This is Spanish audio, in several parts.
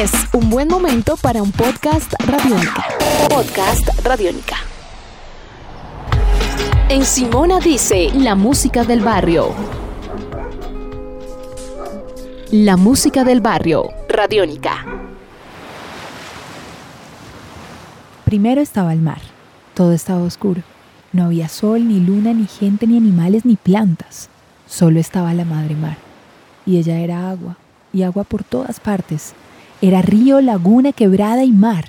Es un buen momento para un podcast radiónica. Podcast radiónica. En Simona dice la música del barrio. La música del barrio, radiónica. Primero estaba el mar. Todo estaba oscuro. No había sol, ni luna, ni gente, ni animales, ni plantas. Solo estaba la madre mar. Y ella era agua, y agua por todas partes. Era río, laguna, quebrada y mar.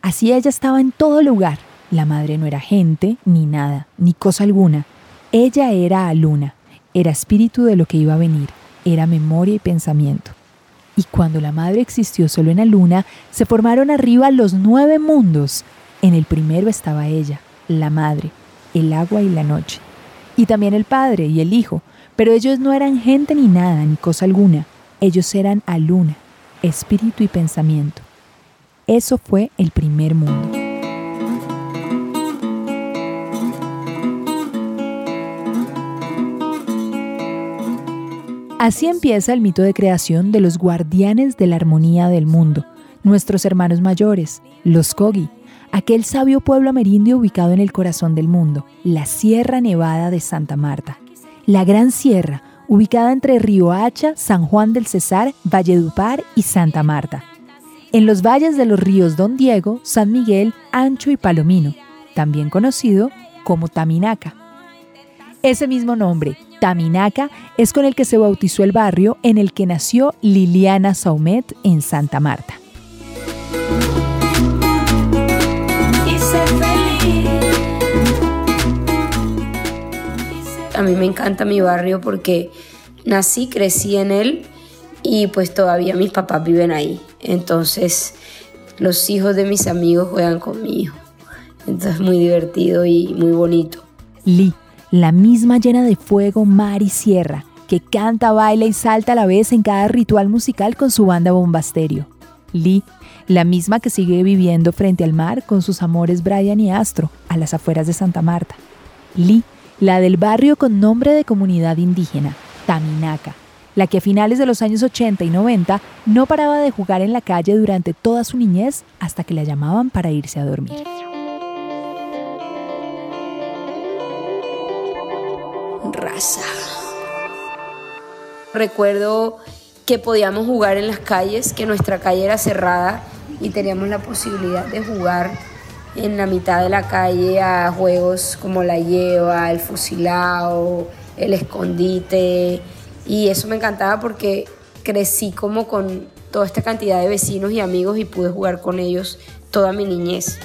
Así ella estaba en todo lugar. La madre no era gente, ni nada, ni cosa alguna. Ella era luna, era espíritu de lo que iba a venir, era memoria y pensamiento. Y cuando la madre existió solo en la luna, se formaron arriba los nueve mundos. En el primero estaba ella, la madre, el agua y la noche. Y también el padre y el hijo, pero ellos no eran gente ni nada, ni cosa alguna. Ellos eran a luna, espíritu y pensamiento. Eso fue el primer mundo. Así empieza el mito de creación de los guardianes de la armonía del mundo, nuestros hermanos mayores, los Kogi, aquel sabio pueblo amerindio ubicado en el corazón del mundo, la Sierra Nevada de Santa Marta. La Gran Sierra, ubicada entre Río Hacha, San Juan del Cesar, Valledupar y Santa Marta. En los valles de los ríos Don Diego, San Miguel, Ancho y Palomino, también conocido como Taminaca. Ese mismo nombre, Taminaca, es con el que se bautizó el barrio en el que nació Liliana Saumet en Santa Marta. A mí me encanta mi barrio porque nací, crecí en él y pues todavía mis papás viven ahí. Entonces los hijos de mis amigos juegan conmigo. Entonces es muy divertido y muy bonito. Lee, la misma llena de fuego, mar y sierra, que canta, baila y salta a la vez en cada ritual musical con su banda Bombasterio. Lee, la misma que sigue viviendo frente al mar con sus amores Brian y Astro, a las afueras de Santa Marta. Lee, la del barrio con nombre de comunidad indígena, Taminaca, la que a finales de los años 80 y 90 no paraba de jugar en la calle durante toda su niñez hasta que la llamaban para irse a dormir. Raza. Recuerdo que podíamos jugar en las calles, que nuestra calle era cerrada y teníamos la posibilidad de jugar en la mitad de la calle a juegos como la lleva, el fusilado, el escondite. Y eso me encantaba porque crecí como con toda esta cantidad de vecinos y amigos y pude jugar con ellos toda mi niñez.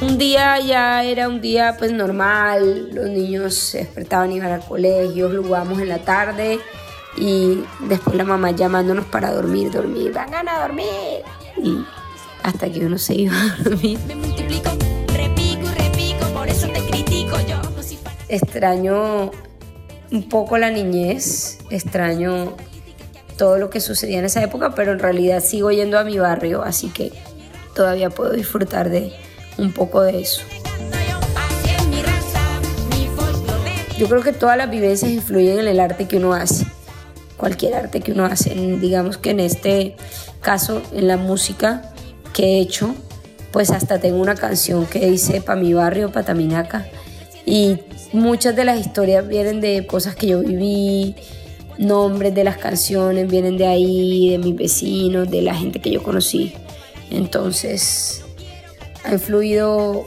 Un día ya era un día pues normal, los niños se despertaban, iban al colegio, jugábamos en la tarde y después la mamá llamándonos para dormir, dormir, vengan a dormir. Y hasta que uno se iba a dormir. Extraño un poco la niñez, extraño todo lo que sucedía en esa época, pero en realidad sigo yendo a mi barrio, así que todavía puedo disfrutar de un poco de eso. Yo creo que todas las vivencias influyen en el arte que uno hace cualquier arte que uno hace. Digamos que en este caso, en la música que he hecho, pues hasta tengo una canción que dice Pa' mi barrio, Pataminaca. Y muchas de las historias vienen de cosas que yo viví, nombres de las canciones vienen de ahí, de mis vecinos, de la gente que yo conocí. Entonces, ha influido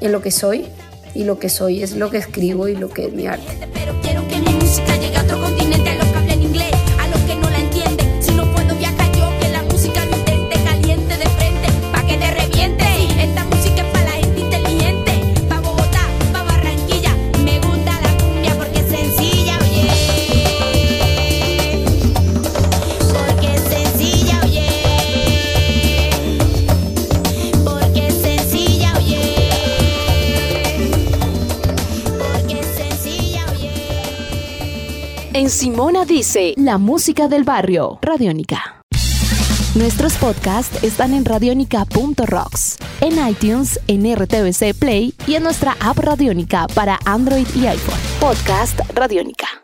en lo que soy y lo que soy es lo que escribo y lo que es mi arte. Pero quiero que mi música llegue a otro En Simona dice, la música del barrio, Radiónica. Nuestros podcasts están en radionica.rocks, en iTunes, en RTVC Play y en nuestra app Radiónica para Android y iPhone. Podcast Radiónica.